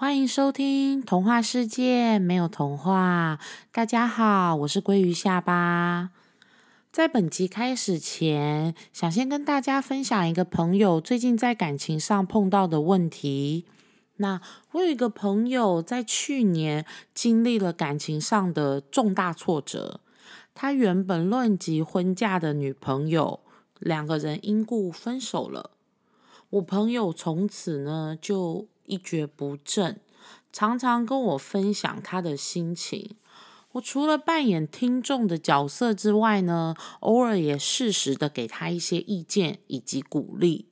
欢迎收听《童话世界》，没有童话。大家好，我是鲑鱼下巴。在本集开始前，想先跟大家分享一个朋友最近在感情上碰到的问题。那我有一个朋友在去年经历了感情上的重大挫折，他原本论及婚嫁的女朋友，两个人因故分手了。我朋友从此呢就一蹶不振，常常跟我分享他的心情。我除了扮演听众的角色之外呢，偶尔也适时的给他一些意见以及鼓励。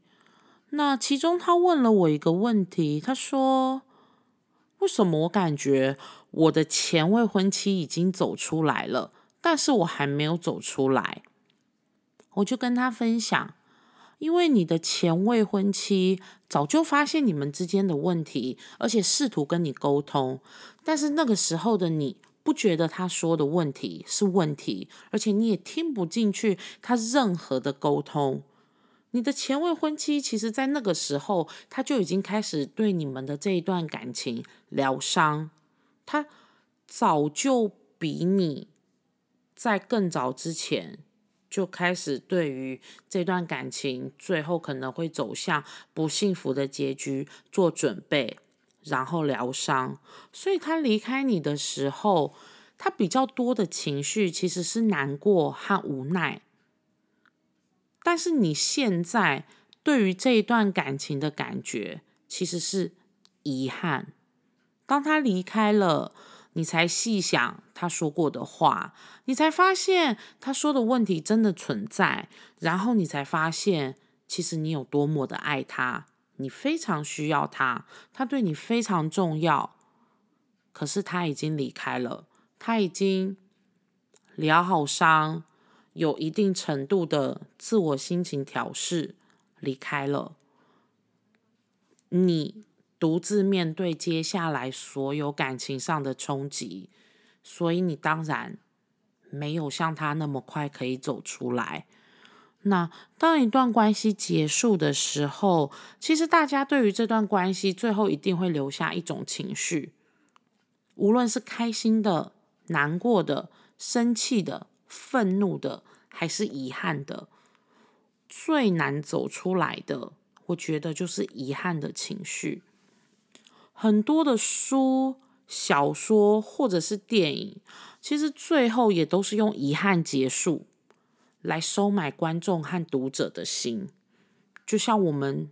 那其中他问了我一个问题，他说：“为什么我感觉我的前未婚妻已经走出来了，但是我还没有走出来？”我就跟他分享。因为你的前未婚妻早就发现你们之间的问题，而且试图跟你沟通，但是那个时候的你不觉得他说的问题是问题，而且你也听不进去他任何的沟通。你的前未婚妻其实，在那个时候，他就已经开始对你们的这一段感情疗伤，他早就比你在更早之前。就开始对于这段感情最后可能会走向不幸福的结局做准备，然后疗伤。所以他离开你的时候，他比较多的情绪其实是难过和无奈。但是你现在对于这一段感情的感觉其实是遗憾。当他离开了。你才细想他说过的话，你才发现他说的问题真的存在，然后你才发现其实你有多么的爱他，你非常需要他，他对你非常重要。可是他已经离开了，他已经疗好伤，有一定程度的自我心情调试，离开了你。独自面对接下来所有感情上的冲击，所以你当然没有像他那么快可以走出来。那当一段关系结束的时候，其实大家对于这段关系最后一定会留下一种情绪，无论是开心的、难过的、生气的、愤怒的，还是遗憾的，最难走出来的，我觉得就是遗憾的情绪。很多的书、小说或者是电影，其实最后也都是用遗憾结束，来收买观众和读者的心。就像我们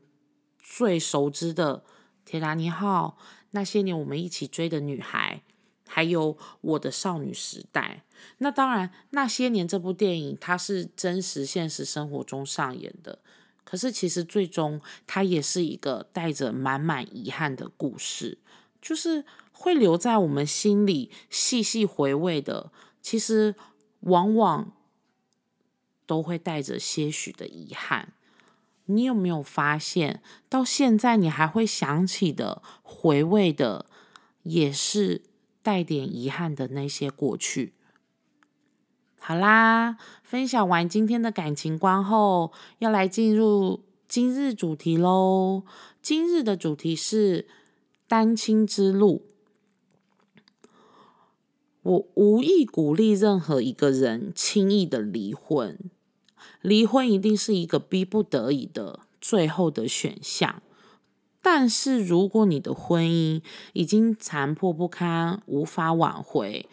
最熟知的《铁达尼号》，那些年我们一起追的女孩，还有《我的少女时代》。那当然，那些年这部电影它是真实现实生活中上演的。可是，其实最终它也是一个带着满满遗憾的故事，就是会留在我们心里细细回味的。其实，往往都会带着些许的遗憾。你有没有发现，到现在你还会想起的、回味的，也是带点遗憾的那些过去？好啦，分享完今天的感情观后，要来进入今日主题喽。今日的主题是单亲之路。我无意鼓励任何一个人轻易的离婚，离婚一定是一个逼不得已的最后的选项。但是如果你的婚姻已经残破不堪，无法挽回，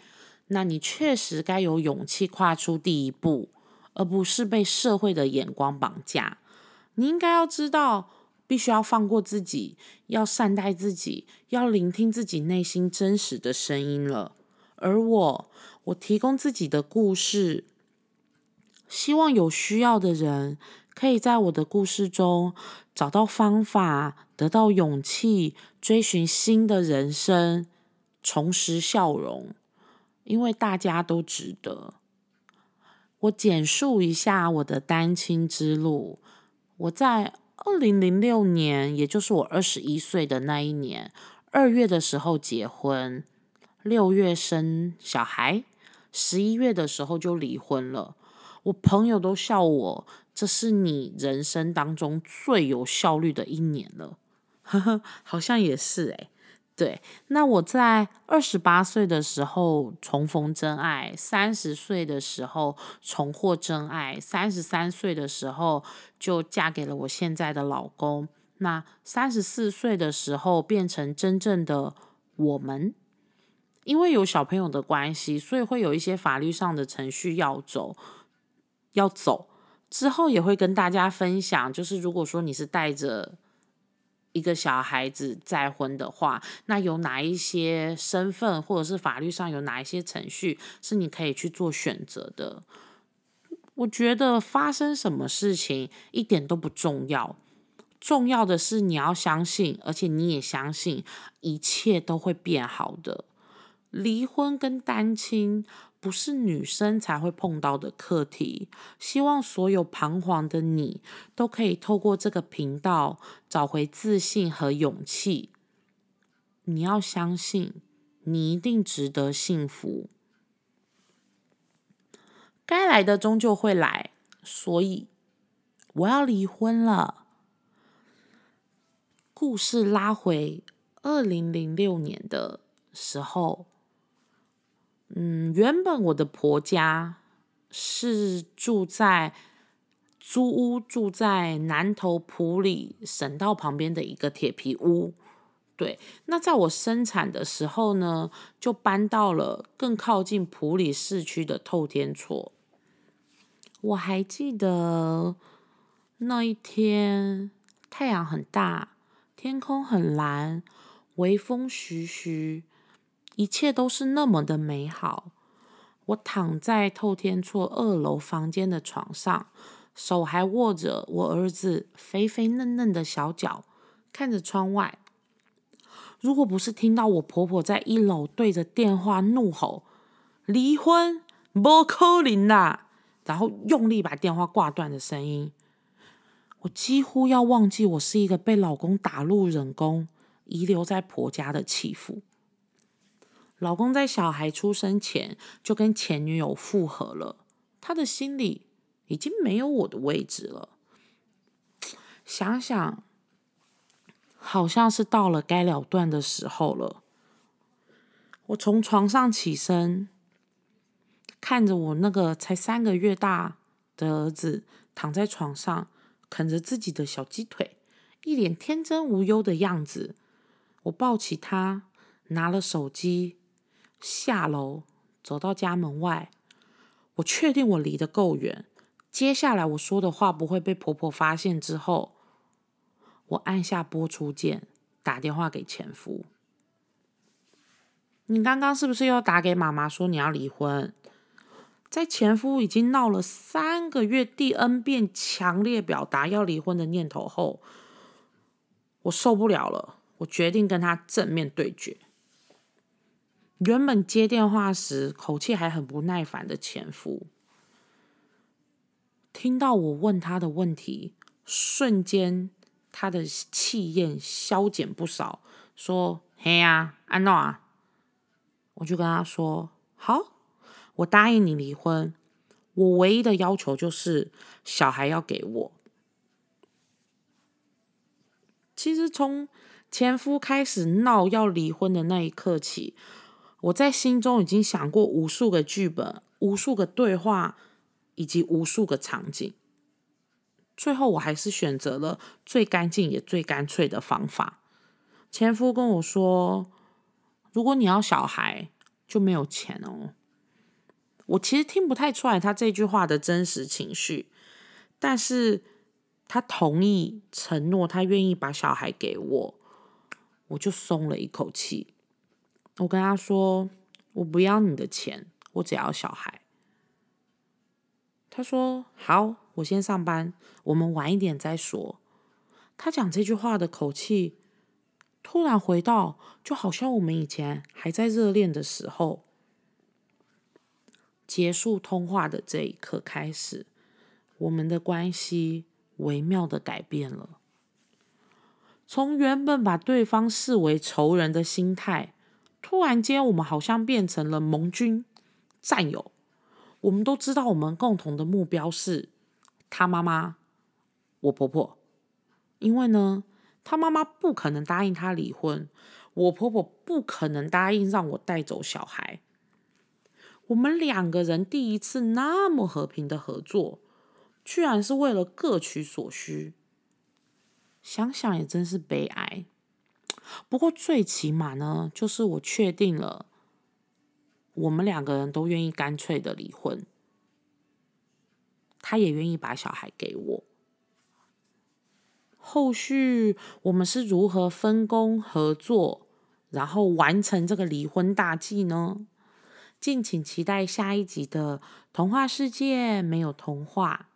那你确实该有勇气跨出第一步，而不是被社会的眼光绑架。你应该要知道，必须要放过自己，要善待自己，要聆听自己内心真实的声音了。而我，我提供自己的故事，希望有需要的人可以在我的故事中找到方法，得到勇气，追寻新的人生，重拾笑容。因为大家都值得。我简述一下我的单亲之路。我在二零零六年，也就是我二十一岁的那一年二月的时候结婚，六月生小孩，十一月的时候就离婚了。我朋友都笑我，这是你人生当中最有效率的一年了。呵呵，好像也是诶。对，那我在二十八岁的时候重逢真爱，三十岁的时候重获真爱，三十三岁的时候就嫁给了我现在的老公。那三十四岁的时候变成真正的我们，因为有小朋友的关系，所以会有一些法律上的程序要走，要走之后也会跟大家分享。就是如果说你是带着。一个小孩子再婚的话，那有哪一些身份，或者是法律上有哪一些程序是你可以去做选择的？我觉得发生什么事情一点都不重要，重要的是你要相信，而且你也相信一切都会变好的。离婚跟单亲。不是女生才会碰到的课题。希望所有彷徨的你都可以透过这个频道找回自信和勇气。你要相信，你一定值得幸福。该来的终究会来，所以我要离婚了。故事拉回二零零六年的时候。嗯，原本我的婆家是住在租屋，住在南头埔里省道旁边的一个铁皮屋。对，那在我生产的时候呢，就搬到了更靠近埔里市区的透天厝。我还记得那一天，太阳很大，天空很蓝，微风徐徐。一切都是那么的美好。我躺在透天厝二楼房间的床上，手还握着我儿子肥肥嫩嫩的小脚，看着窗外。如果不是听到我婆婆在一楼对着电话怒吼“离婚，不可能啦”，然后用力把电话挂断的声音，我几乎要忘记我是一个被老公打入冷宫、遗留在婆家的弃妇。老公在小孩出生前就跟前女友复合了，他的心里已经没有我的位置了。想想，好像是到了该了断的时候了。我从床上起身，看着我那个才三个月大的儿子躺在床上，啃着自己的小鸡腿，一脸天真无忧的样子。我抱起他，拿了手机。下楼走到家门外，我确定我离得够远，接下来我说的话不会被婆婆发现。之后，我按下播出键，打电话给前夫。你刚刚是不是又打给妈妈说你要离婚？在前夫已经闹了三个月，第 N 遍强烈表达要离婚的念头后，我受不了了，我决定跟他正面对决。原本接电话时口气还很不耐烦的前夫，听到我问他的问题，瞬间他的气焰消减不少，说：“嘿呀，安诺啊！”我就跟他说：“好，我答应你离婚，我唯一的要求就是小孩要给我。”其实从前夫开始闹要离婚的那一刻起。我在心中已经想过无数个剧本、无数个对话以及无数个场景，最后我还是选择了最干净也最干脆的方法。前夫跟我说：“如果你要小孩，就没有钱哦。”我其实听不太出来他这句话的真实情绪，但是他同意承诺，他愿意把小孩给我，我就松了一口气。我跟他说：“我不要你的钱，我只要小孩。”他说：“好，我先上班，我们晚一点再说。”他讲这句话的口气，突然回到，就好像我们以前还在热恋的时候。结束通话的这一刻开始，我们的关系微妙的改变了，从原本把对方视为仇人的心态。突然间，我们好像变成了盟军战友。我们都知道，我们共同的目标是他妈妈，我婆婆。因为呢，他妈妈不可能答应他离婚，我婆婆不可能答应让我带走小孩。我们两个人第一次那么和平的合作，居然是为了各取所需。想想也真是悲哀。不过最起码呢，就是我确定了，我们两个人都愿意干脆的离婚。他也愿意把小孩给我。后续我们是如何分工合作，然后完成这个离婚大计呢？敬请期待下一集的童话世界没有童话。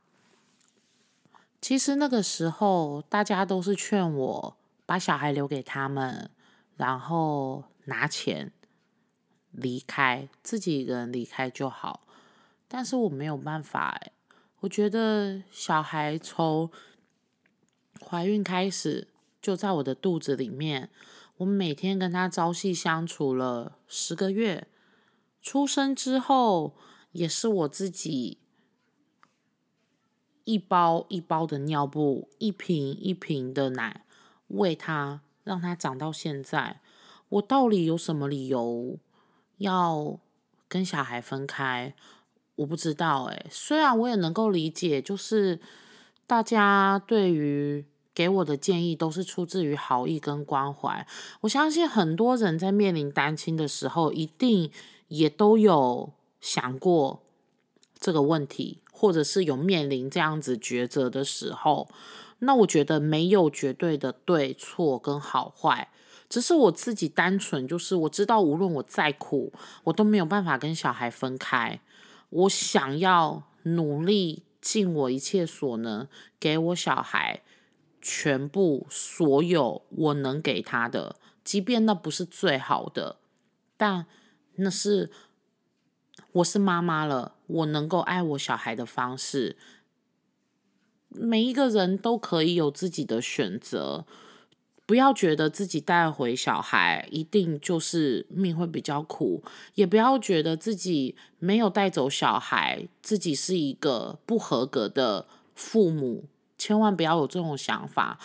其实那个时候，大家都是劝我把小孩留给他们，然后拿钱离开，自己一个人离开就好。但是我没有办法，我觉得小孩从怀孕开始就在我的肚子里面，我每天跟他朝夕相处了十个月，出生之后也是我自己一包一包的尿布，一瓶一瓶的奶喂他，让他长到现在。我到底有什么理由要跟小孩分开？我不知道哎。虽然我也能够理解，就是大家对于给我的建议都是出自于好意跟关怀。我相信很多人在面临单亲的时候，一定也都有想过这个问题，或者是有面临这样子抉择的时候。那我觉得没有绝对的对错跟好坏。只是我自己单纯，就是我知道，无论我再苦，我都没有办法跟小孩分开。我想要努力尽我一切所能，给我小孩全部所有我能给他的，即便那不是最好的，但那是我是妈妈了，我能够爱我小孩的方式。每一个人都可以有自己的选择。不要觉得自己带回小孩一定就是命会比较苦，也不要觉得自己没有带走小孩，自己是一个不合格的父母。千万不要有这种想法。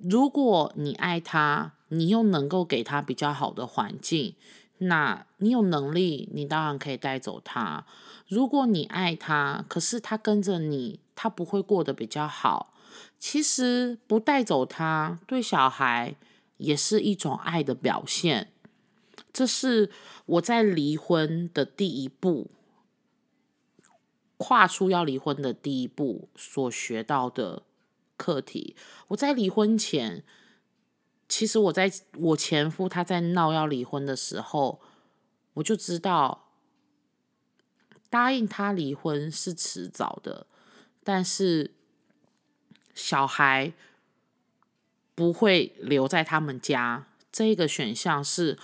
如果你爱他，你又能够给他比较好的环境，那你有能力，你当然可以带走他。如果你爱他，可是他跟着你，他不会过得比较好。其实不带走他，对小孩也是一种爱的表现。这是我在离婚的第一步，跨出要离婚的第一步所学到的课题。我在离婚前，其实我在我前夫他在闹要离婚的时候，我就知道答应他离婚是迟早的，但是。小孩不会留在他们家，这个选项是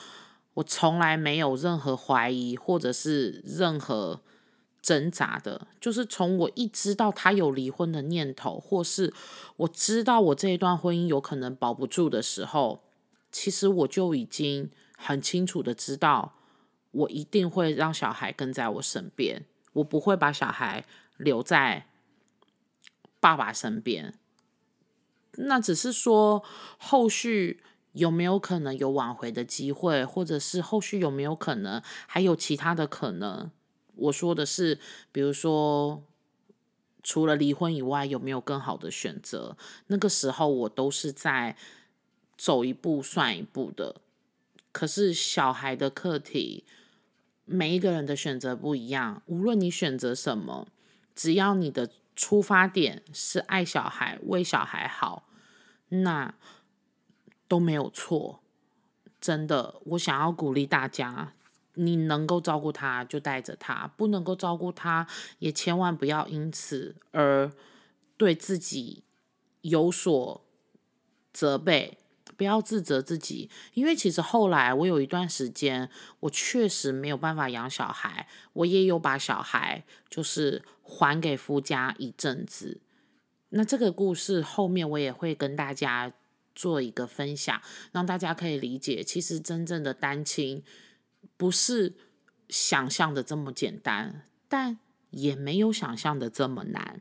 我从来没有任何怀疑或者是任何挣扎的。就是从我一知道他有离婚的念头，或是我知道我这一段婚姻有可能保不住的时候，其实我就已经很清楚的知道，我一定会让小孩跟在我身边，我不会把小孩留在爸爸身边。那只是说，后续有没有可能有挽回的机会，或者是后续有没有可能还有其他的可能？我说的是，比如说，除了离婚以外，有没有更好的选择？那个时候我都是在走一步算一步的。可是小孩的课题，每一个人的选择不一样，无论你选择什么，只要你的。出发点是爱小孩、为小孩好，那都没有错。真的，我想要鼓励大家，你能够照顾他就带着他，不能够照顾他也千万不要因此而对自己有所责备。不要自责自己，因为其实后来我有一段时间，我确实没有办法养小孩，我也有把小孩就是还给夫家一阵子。那这个故事后面我也会跟大家做一个分享，让大家可以理解，其实真正的单亲不是想象的这么简单，但也没有想象的这么难。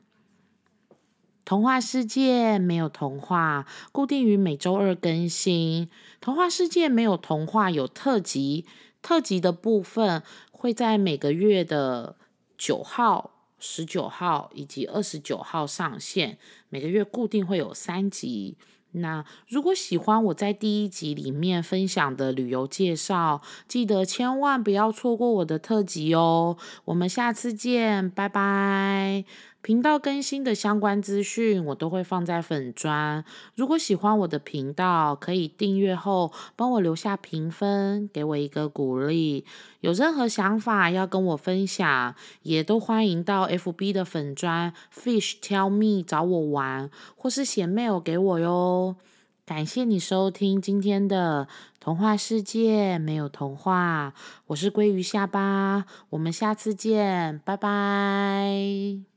童话世界没有童话，固定于每周二更新。童话世界没有童话有特辑，特辑的部分会在每个月的九号。十九号以及二十九号上线，每个月固定会有三集。那如果喜欢我在第一集里面分享的旅游介绍，记得千万不要错过我的特辑哦。我们下次见，拜拜。频道更新的相关资讯，我都会放在粉砖。如果喜欢我的频道，可以订阅后帮我留下评分，给我一个鼓励。有任何想法要跟我分享，也都欢迎到 FB 的粉砖 Fish Tell Me 找我玩，或是写 mail 给我哟。感谢你收听今天的童话世界，没有童话，我是鲑鱼下巴，我们下次见，拜拜。